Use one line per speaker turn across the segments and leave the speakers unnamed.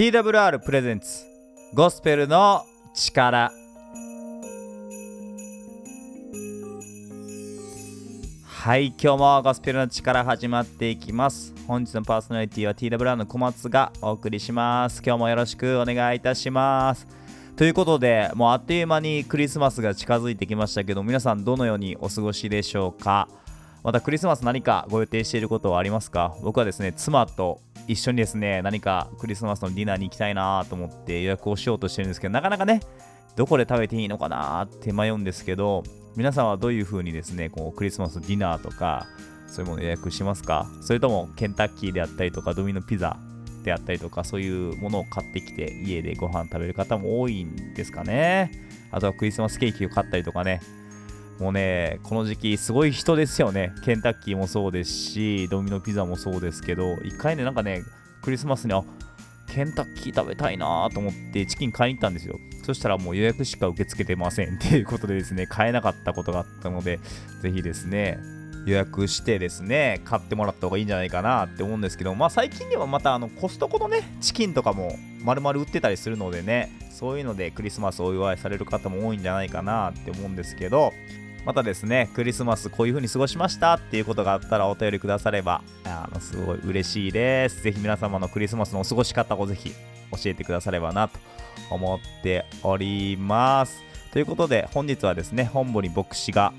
TWR プレゼンツゴスペルの力。はい今日もゴスペルの力始まっていきます。本日のパーソナリティは TWR の小松がお送りします。今日もよろしくお願いいたします。ということでもうあっという間にクリスマスが近づいてきましたけど皆さんどのようにお過ごしでしょうか？またクリスマス何かご予定していることはありますか？僕はですね妻と一緒にですね何かクリスマスのディナーに行きたいなと思って予約をしようとしてるんですけどなかなかねどこで食べていいのかなって迷うんですけど皆さんはどういう風にですねこうクリスマスディナーとかそういうもの予約しますか？それともケンタッキーであったりとかドミノピザであったりとかそういうものを買ってきて家でご飯食べる方も多いんですかね。あとはクリスマスケーキを買ったりとかねもうね、この時期すごい人ですよね。ケンタッキーもそうですし、ドミノピザもそうですけど、一回ね、なんかね、クリスマスに、あ、ケンタッキー食べたいなと思ってチキン買いに行ったんですよ。そしたらもう予約しか受け付けてませんっていうことでですね、買えなかったことがあったので、ぜひですね、予約してですね、買ってもらった方がいいんじゃないかなって思うんですけど、まあ最近ではまたあのコストコのね、チキンとかも丸々売ってたりするのでね、そういうのでクリスマスをお祝いされる方も多いんじゃないかなって思うんですけど、またですね、クリスマスこういう風に過ごしましたっていうことがあったらお便りくだされば、あのすごい嬉しいです。ぜひ皆様のクリスマスのお過ごし方をぜひ教えてくださればなと思っております。ということで、本日はですね、本部に牧師が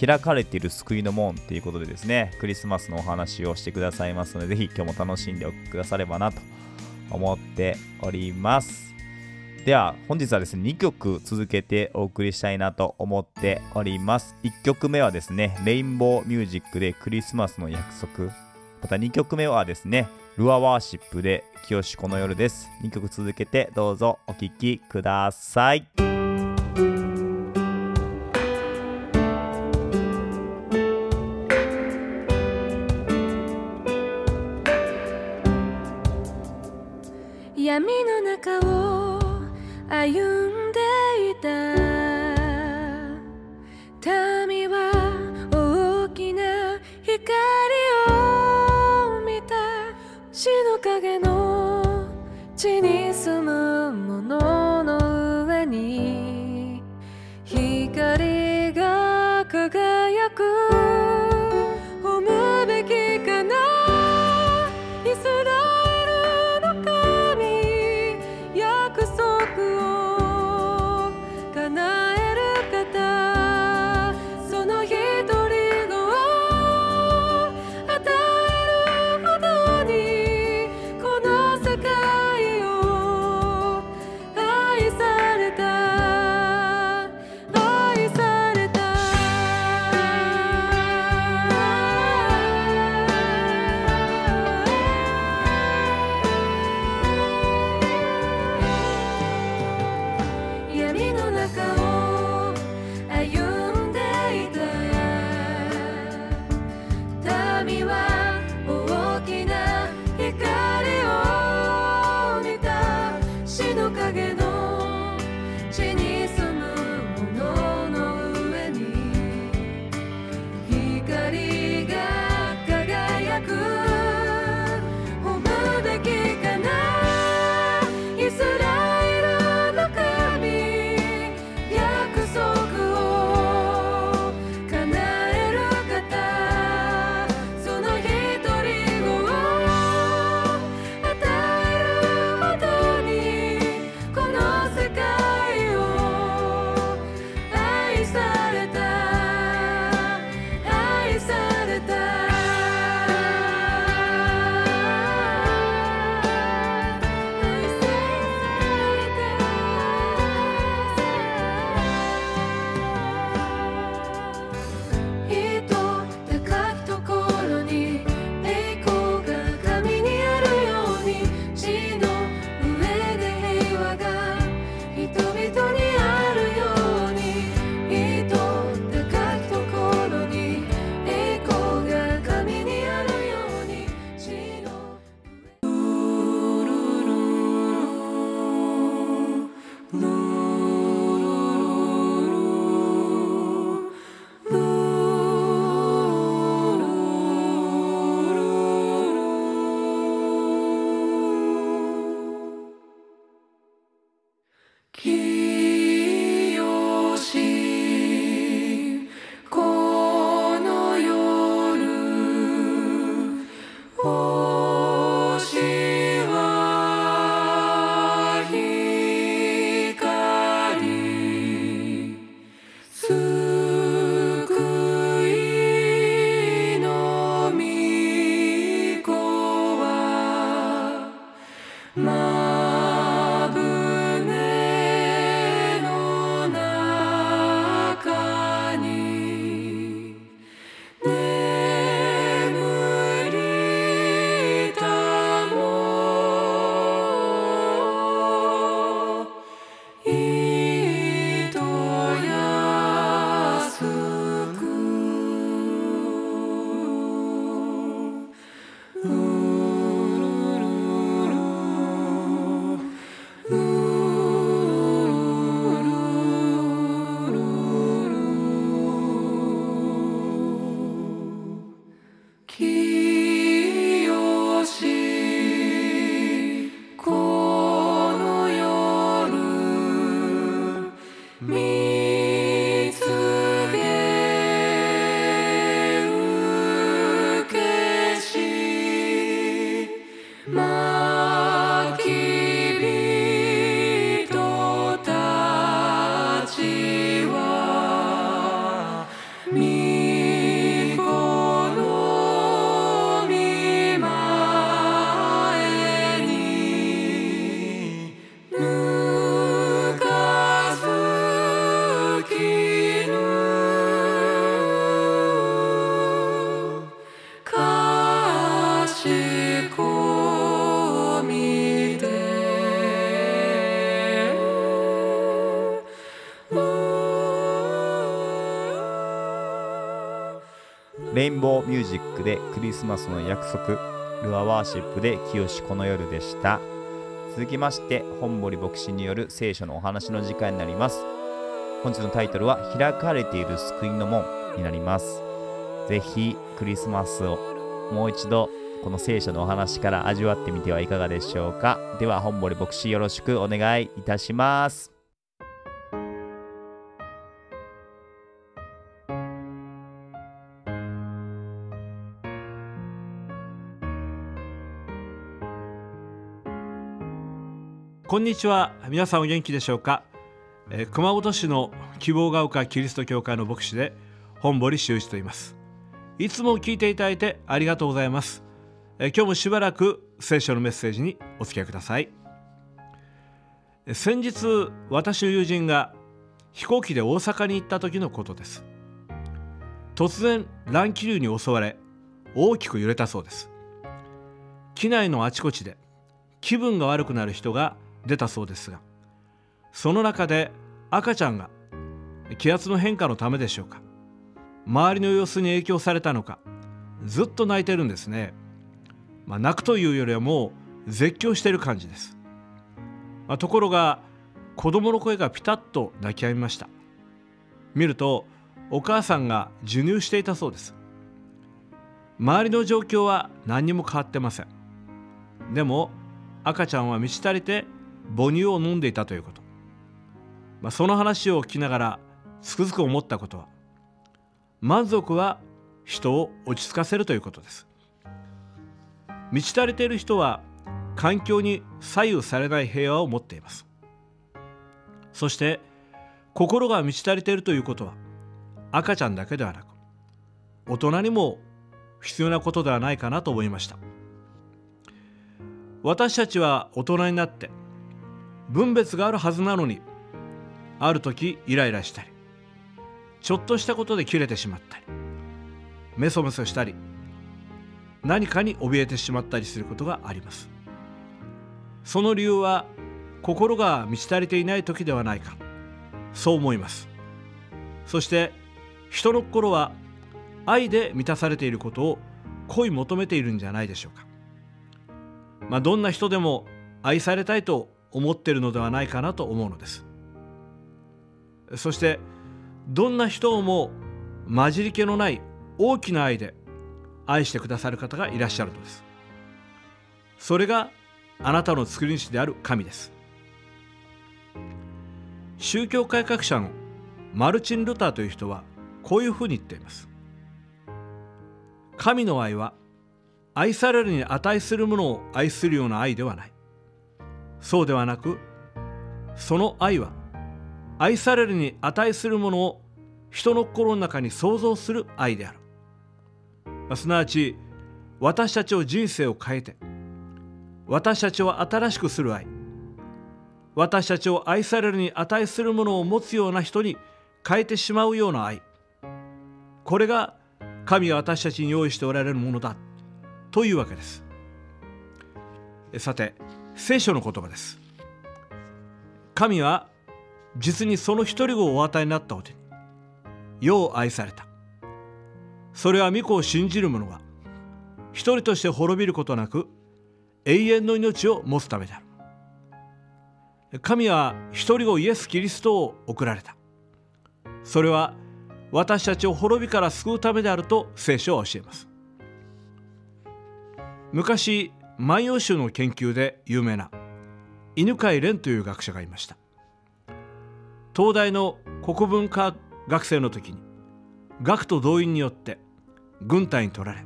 開かれている救いの門ということでですね、クリスマスのお話をしてくださいますので、ぜひ今日も楽しんでおくださればなと思っております。では本日はですね2曲続けてお送りしたいなと思っております。1曲目はですねレインボーミュージックでクリスマスの約束。また2曲目はですねルアワーシップで清この夜です。2曲続けてどうぞお聴きください。
進むもの Ooh.
レインボーミュージックでクリスマスの約束ルアワーシップで清この夜でした。続きまして本堀牧師による聖書のお話の時間になります。本日のタイトルは開かれている救いの門になります。ぜひクリスマスをもう一度この聖書のお話から味わってみてはいかがでしょうか。では本堀牧師よろしくお願いいたします。
こんにちは。皆さんお元気でしょうか、えー熊本市の希望が丘キリスト教会の牧師で本堀修一と言います。いつも聞いていただいてありがとうございます、えー今日もしばらく聖書のメッセージにお付き合いください。先日私の友人が飛行機で大阪に行った時のことです。突然乱気流に襲われ大きく揺れたそうです。機内のあちこちで気分が悪くなる人が出たそうですがその中で赤ちゃんが気圧の変化のためでしょうか周りの様子に影響されたのかずっと泣いてるんですね、まあ、泣くというよりはもう絶叫している感じです、まあ、ところが子供の声がピタッと泣き止みました。見るとお母さんが授乳していたそうです。周りの状況は何にも変わってません。でも赤ちゃんは満ち足りて母乳を飲んでいたということ、まあ、その話を聞きながらつくづく思ったことは満足は人を落ち着かせるということです。満ち足りている人は環境に左右されない平和を持っています。そして心が満ち足りているということは赤ちゃんだけではなく大人にも必要なことではないかなと思いました。私たちは大人になって分別があるはずなのにある時イライラしたりちょっとしたことで切れてしまったりメソメソしたり何かに怯えてしまったりすることがあります。その理由は心が満ち足りていない時ではないか。そう思います。そして人の心は愛で満たされていることを恋求めているんじゃないでしょうか。まあ、どんな人でも愛されたいと思っているのではないかなと思うのです。そしてどんな人をも混じり気のない大きな愛で愛してくださる方がいらっしゃるのです。それがあなたの作り主である神です。宗教改革者のマルチン・ルターという人はこういうふうに言っています。神の愛は愛されるに値するものを愛するような愛ではない。そうではなくその愛は愛されるに値するものを人の心の中に想像する愛である、すなわち私たちを人生を変えて私たちを新しくする愛。私たちを愛されるに値するものを持つような人に変えてしまうような愛。これが神が私たちに用意しておられるものだというわけです。さて聖書の言葉です。神は実にその一人をお与えになったお手に世を愛された。それは御子を信じる者が一人として滅びることなく永遠の命を持つためである。神は一人子イエス・キリストを送られた。それは私たちを滅びから救うためであると聖書は教えます。昔万葉集の研究で有名な犬飼蓮という学者がいました。東大の国文科学生の時に学徒動員によって軍隊に取られ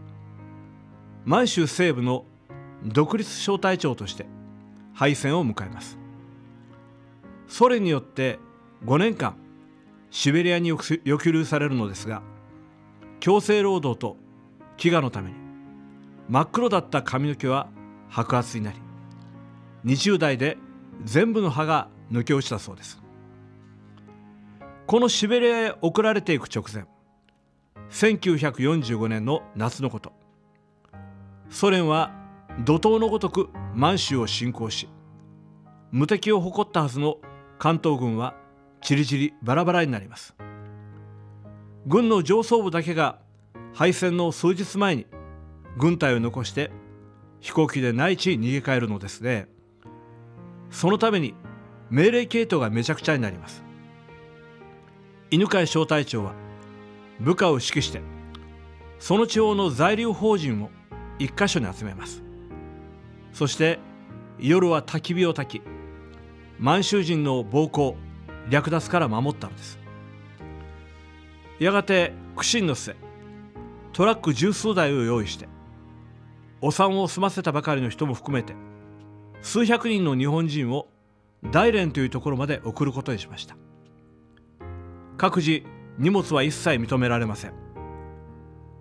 満州西部の独立小隊長として敗戦を迎えます。ソ連によって5年間シベリアに抑留されるのですが強制労働と飢餓のために真っ黒だった髪の毛は白髪になり20代で全部の歯が抜け落ちたそうです。このシベリアへ送られていく直前1945年の夏のことソ連は怒涛のごとく満州を侵攻し無敵を誇ったはずの関東軍はちりぢりバラバラになります。軍の上層部だけが敗戦の数日前に軍隊を残して飛行機で内地に逃げ帰るのですね。そのために命令系統がめちゃくちゃになります。犬飼小隊長は部下を指揮してその地方の在留邦人を一箇所に集めます。そして夜は焚き火を焚き満州人の暴行略奪から守ったのです。やがて苦心の末トラック十数台を用意してお産を済ませたばかりの人も含めて数百人の日本人を大連というところまで送ることにしました。各自荷物は一切認められません。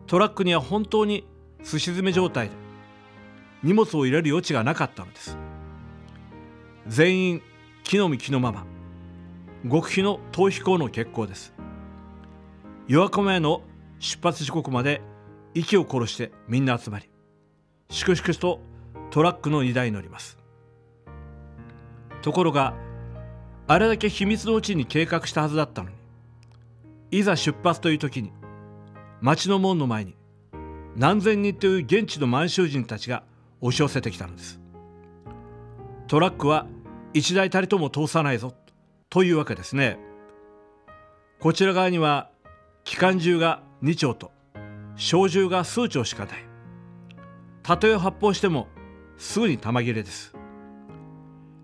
トラックには本当にすし詰め状態で荷物を入れる余地がなかったのです。全員木の実木のまま極秘の逃避行の決行です。夜明け前の出発時刻まで息を殺してみんな集まり粛々とトラックの荷台に乗ります。ところがあれだけ秘密のうちに計画したはずだったのにいざ出発という時に町の門の前に何千人という現地の満州人たちが押し寄せてきたのです。トラックは一台たりとも通さないぞというわけですね。こちら側には機関銃が2丁と小銃が数丁しかない。たとえ発砲してもすぐに弾切れです。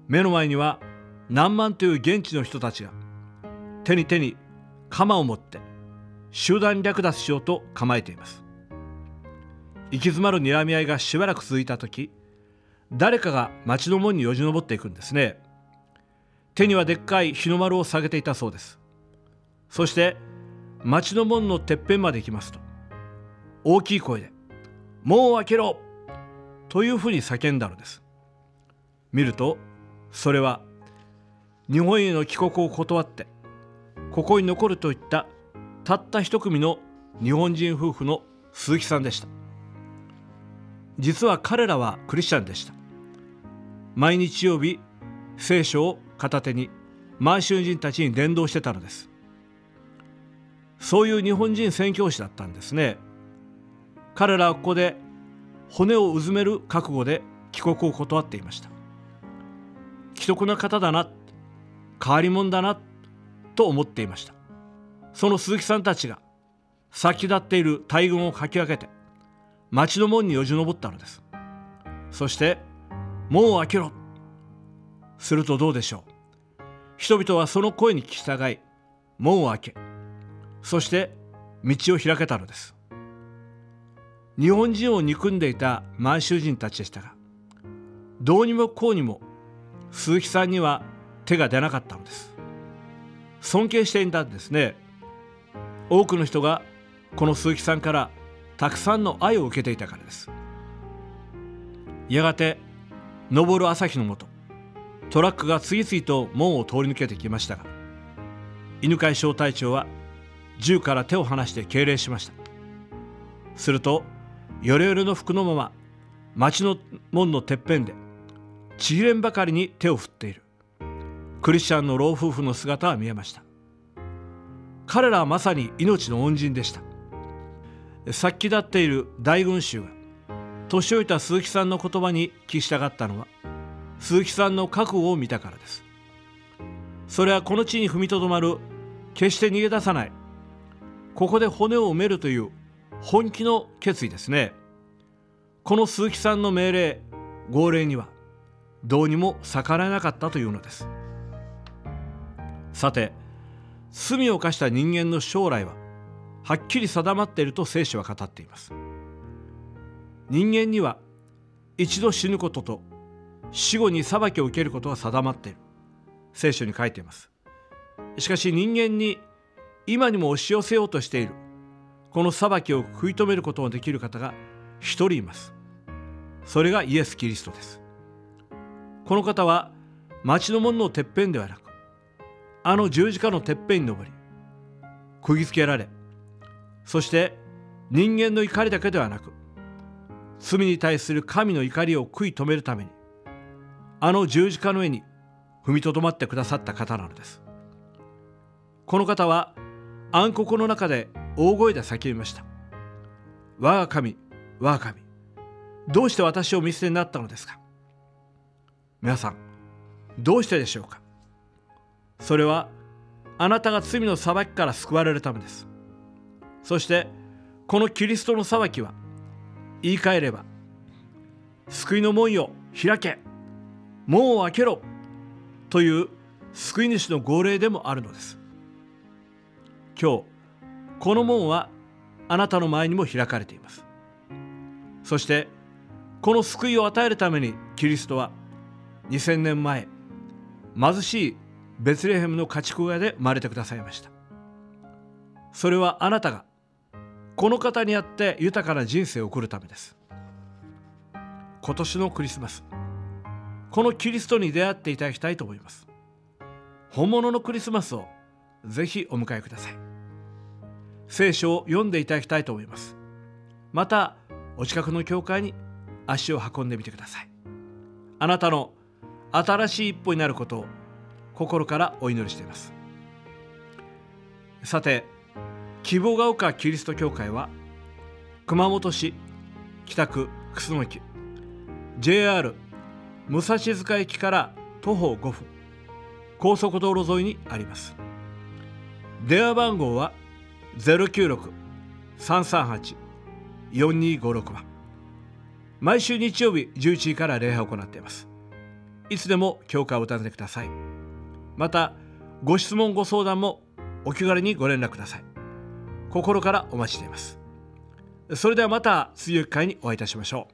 目の前には何万という現地の人たちが手に手に鎌を持って集団略奪しようと構えています。行き詰まる睨み合いがしばらく続いた時誰かが町の門によじ登っていくんですね。手にはでっかい日の丸を下げていたそうです。そして町の門のてっぺんまで行きますと大きい声で「門を開けろ!」というふうに叫んだのです。見るとそれは日本への帰国を断ってここに残るといったたった一組の日本人夫婦の鈴木さんでした。実は彼らはクリスチャンでした。毎日曜日聖書を片手に満州人たちに伝道してたのです。そういう日本人宣教師だったんですね。彼らはここで骨をうずめる覚悟で帰国を断っていました。既得な方だな変わり者だなと思っていました。その鈴木さんたちが先立っている大軍をかき分けて町の門によじ登ったのです。そして門を開けろ。するとどうでしょう。人々はその声に聞き従い門を開けそして道を開けたのです。日本人を憎んでいた満州人たちでしたがどうにもこうにも鈴木さんには手が出なかったのです。尊敬していたんですね。多くの人がこの鈴木さんからたくさんの愛を受けていたからです。やがて昇る朝日のもとトラックが次々と門を通り抜けてきましたが犬飼小隊長は銃から手を離して敬礼しました。するとヨレヨレの服のまま町の門のてっぺんでちぎれんばかりに手を振っている。クリスチャンの老夫婦の姿は見えました。彼らはまさに命の恩人でした。殺気立っている大群衆が年老いた鈴木さんの言葉に聞き従ったのは鈴木さんの覚悟を見たからです。それはこの地に踏みとどまる決して逃げ出さないここで骨を埋めるという本気の決意ですね。この鈴木さんの命令号令にはどうにも逆らえなかったというのです。さて罪を犯した人間の将来ははっきり定まっていると聖書は語っています。人間には一度死ぬことと死後に裁きを受けることが定まっている。聖書に書いています。しかし人間に今にも押し寄せようとしている。この裁きを食い止めることができる方が一人います。それがイエス・キリストです。この方は町の門のてっぺんではなくあの十字架のてっぺんに登り釘付けられそして人間の怒りだけではなく罪に対する神の怒りを食い止めるためにあの十字架の上に踏みとどまってくださった方なのです。この方は暗黒の中で大声で叫びました。我が神。我が神。どうして私を見捨てになったのですか？皆さんどうしてでしょうか？それはあなたが罪の裁きから救われるためです。そしてこのキリストの裁きは言い換えれば救いの門よ開け門を開けろという救い主の号令でもあるのです。今日この門はあなたの前にも開かれています。そしてこの救いを与えるためにキリストは2000年前貧しいベツレヘムの家畜小屋で生まれてくださいました。それはあなたがこの方にあって豊かな人生を送るためです。今年のクリスマスこのキリストに出会っていただきたいと思います。本物のクリスマスをぜひお迎えください。聖書を読んでいただきたいと思います。またお近くの教会に足を運んでみてください。あなたの新しい一歩になることを心からお祈りしています。さて希望が丘キリスト教会は熊本市北区楠木 JR 武蔵塚駅から徒歩5分高速道路沿いにあります。電話番号は096-338-4256番毎週日曜日11時から礼拝を行っています。いつでも教会をお尋ねください。またご質問ご相談もお気軽にご連絡ください。心からお待ちしています。それではまた次の機会にお会いいたしましょう。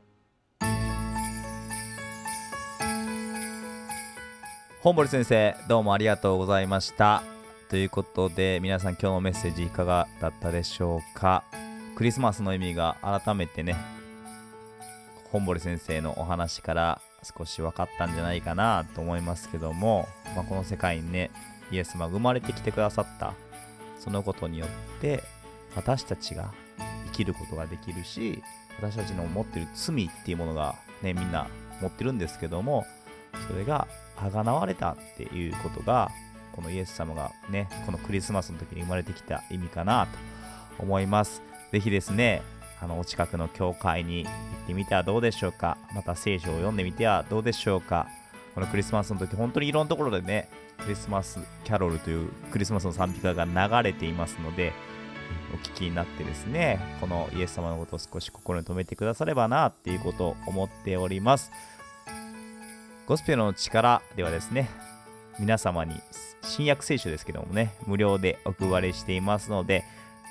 本堀先生どうもありがとうございました。ということで皆さん今日のメッセージいかがだったでしょうか？クリスマスの意味が改めてね本堀先生のお話から少し分かったんじゃないかなと思いますけども、まあ、この世界にねイエス様が生まれてきてくださった。そのことによって私たちが生きることができるし私たちの持ってる罪っていうものがねみんな持ってるんですけどもそれがあがなわれたっていうことがこのイエス様がねこのクリスマスの時に生まれてきた意味かなと思います。ぜひですねあのお近くの教会に行ってみてはどうでしょうか。また聖書を読んでみてはどうでしょうか。このクリスマスの時本当にいろんなところでねクリスマスキャロルというクリスマスの賛美歌が流れていますのでお聞きになってですねこのイエス様のことを少し心に留めてくださればなっていうことを思っております。ゴスペルの力ではですね皆様に新約聖書ですけどもね無料でお配りしていますので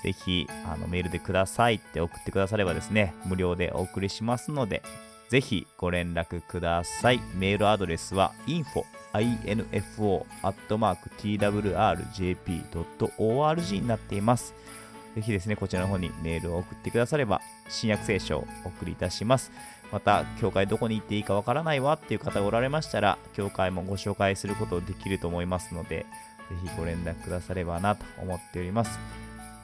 ぜひあのメールでくださいって送ってくださればですね無料でお送りしますのでぜひご連絡くださいメールアドレスは info info twrjp.org になっていますぜひですね、こちらの方にメールを送ってくだされば、新約聖書をお送りいたします。また、教会どこに行っていいかわからないわっていう方がおられましたら、教会もご紹介することできると思いますので、ぜひご連絡くださればなと思っております。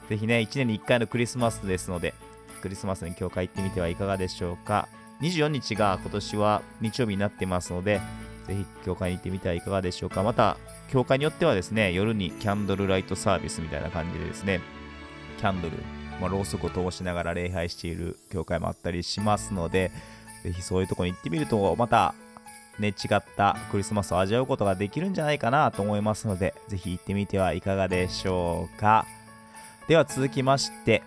ぜひね、1年に1回のクリスマスですので、クリスマスに教会行ってみてはいかがでしょうか。24日が今年は日曜日になってますので、ぜひ教会に行ってみてはいかがでしょうか。また、教会によってはですね、夜にキャンドルライトサービスみたいな感じでですね、キャンドル、まあ、ろうそくを通しながら礼拝している教会もあったりしますので、ぜひそういうとこに行ってみると、またね、違ったクリスマスを味わうことができるんじゃないかなと思いますので、ぜひ行ってみてはいかがでしょうか。では続きまして、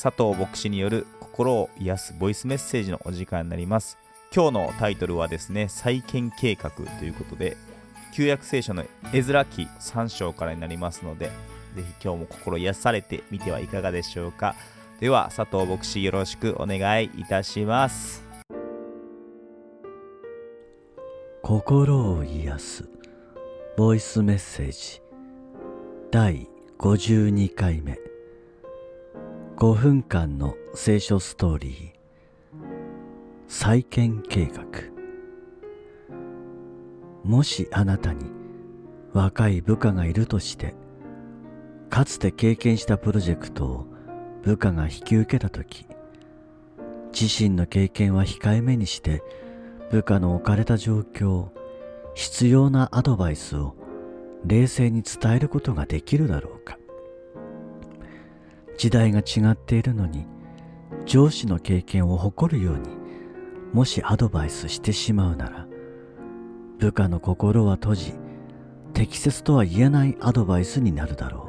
佐藤牧師による心を癒すボイスメッセージのお時間になります。今日のタイトルはですね、再建計画ということで、旧約聖書の絵面記3章からになりますので、ぜひ今日も心癒されてみてはいかがでしょうか。では、佐藤牧師よろしくお願いいたします。
心を癒すボイスメッセージ第52回目5分間の聖書ストーリー再建計画もしあなたに若い部下がいるとしてかつて経験したプロジェクトを部下が引き受けたとき自身の経験は控えめにして部下の置かれた状況必要なアドバイスを冷静に伝えることができるだろうか。時代が違っているのに上司の経験を誇るようにもしアドバイスしてしまうなら部下の心は閉じ適切とは言えないアドバイスになるだろう。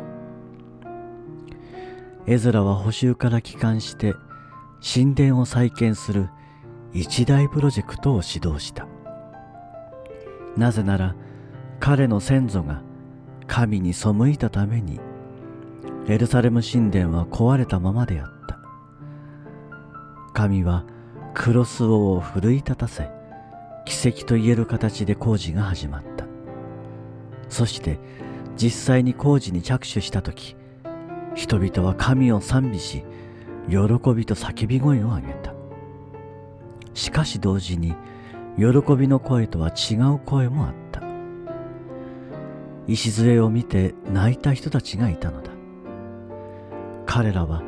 エズラは補修から帰還して神殿を再建する一大プロジェクトを指導した。なぜなら彼の先祖が神に背いたためにエルサレム神殿は壊れたままであった。神はクロス王を奮い立たせ奇跡と言える形で工事が始まった。そして実際に工事に着手した時人々は神を賛美し喜びと叫び声を上げた。しかし同時に喜びの声とは違う声もあった。礎を見て泣いた人たちがいたのだ。彼らは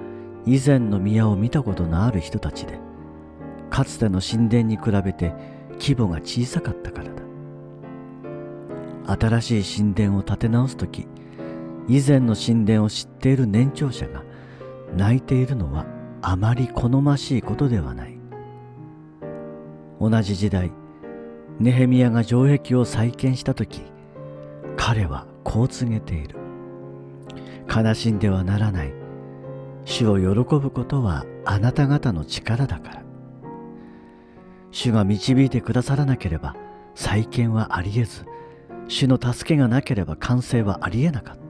以前の宮を見たことのある人たちでかつての神殿に比べて規模が小さかったからだ。新しい神殿を建て直す時以前の神殿を知っている年長者が泣いているのはあまり好ましいことではない。同じ時代ネヘミヤが城壁を再建した時彼はこう告げている。悲しんではならない。主を喜ぶことはあなた方の力だから。主が導いてくださらなければ再建はありえず。主の助けがなければ完成はありえなかった。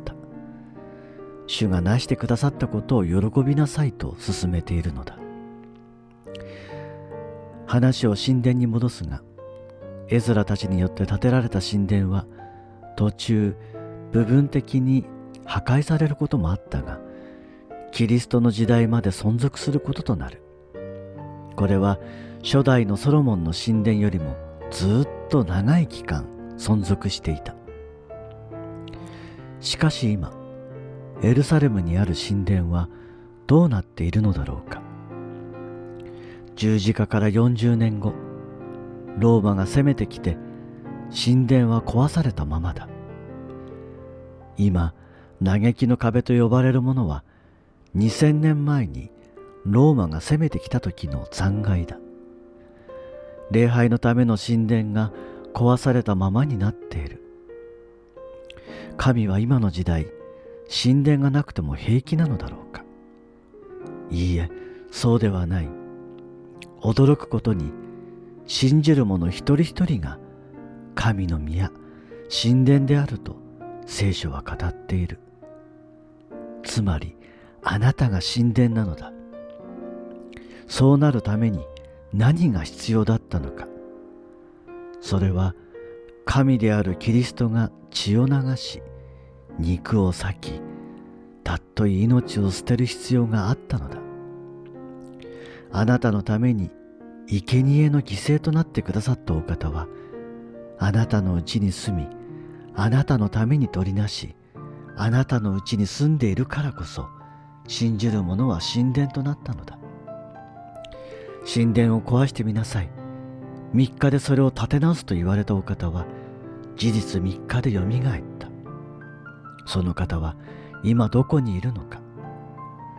主がなしてくださったことを喜びなさいと進めているのだ。話を神殿に戻すがエズラたちによって建てられた神殿は途中部分的に破壊されることもあったがキリストの時代まで存続することとなる。これは初代のソロモンの神殿よりもずっと長い期間存続していた。しかし今エルサレムにある神殿はどうなっているのだろうか。十字架から40年後ローマが攻めてきて神殿は壊されたままだ。今嘆きの壁と呼ばれるものは2000年前にローマが攻めてきた時の残骸だ。礼拝のための神殿が壊されたままになっている。神は今の時代神殿がなくても平気なのだろうか。いいえそうではない。驚くことに信じる者一人一人が神の宮神殿であると聖書は語っている。つまりあなたが神殿なのだ。そうなるために何が必要だったのか。それは神であるキリストが血を流し肉を裂きたっとい命を捨てる必要があったのだ。あなたのために生贄の犠牲となってくださったお方はあなたのうちに住みあなたのために取りなしあなたのうちに住んでいるからこそ信じる者は神殿となったのだ。神殿を壊してみなさい。3日でそれを建て直すと言われたお方は事実3日でよみがえった。その方は今どこにいるのか。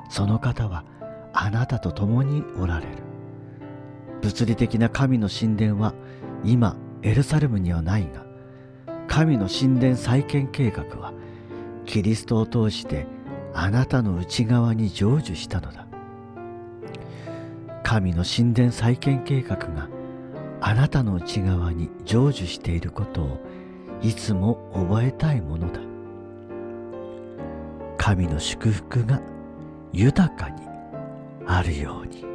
その方はあなたと共におられる。物理的な神の神殿は今エルサレムにはないが神の神殿再建計画はキリストを通してあなたの内側に成就したのだ。神の神殿再建計画があなたの内側に成就していることをいつも覚えたいものだ。神の祝福が豊かにあるように。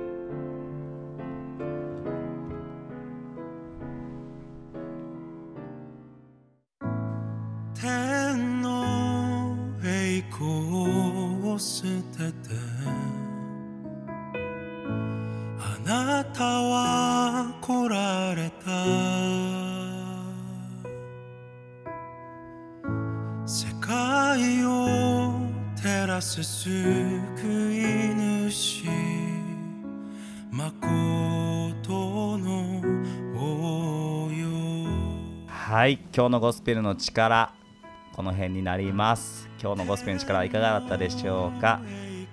今日のゴスペルの力この辺になります。今日のゴスペルの力はいかがだったでしょうか？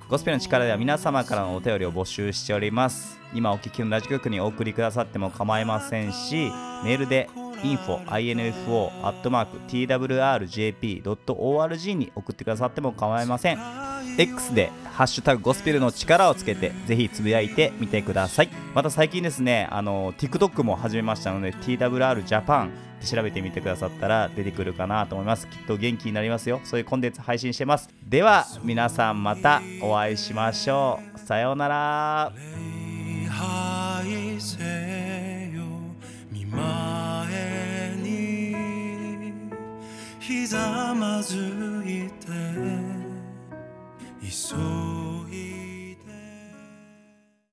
ゴスペルの力では皆様からのお便りを募集しております。今お聞きのラジオ局にお送りくださっても構いませんしメールで info info twrjp.org に送ってくださっても構いません。X で「ハッシュタグゴスペルの力」をつけてぜひつぶやいてみてください。また最近ですねあの TikTok も始めましたので TWR Japan って調べてみてくださったら出てくるかなと思います。きっと元気になりますよ。そういうコンテンツ配信してます。では皆さんまたお会いしましょう。さようなら。
礼拝せよ見前にひざまずいて急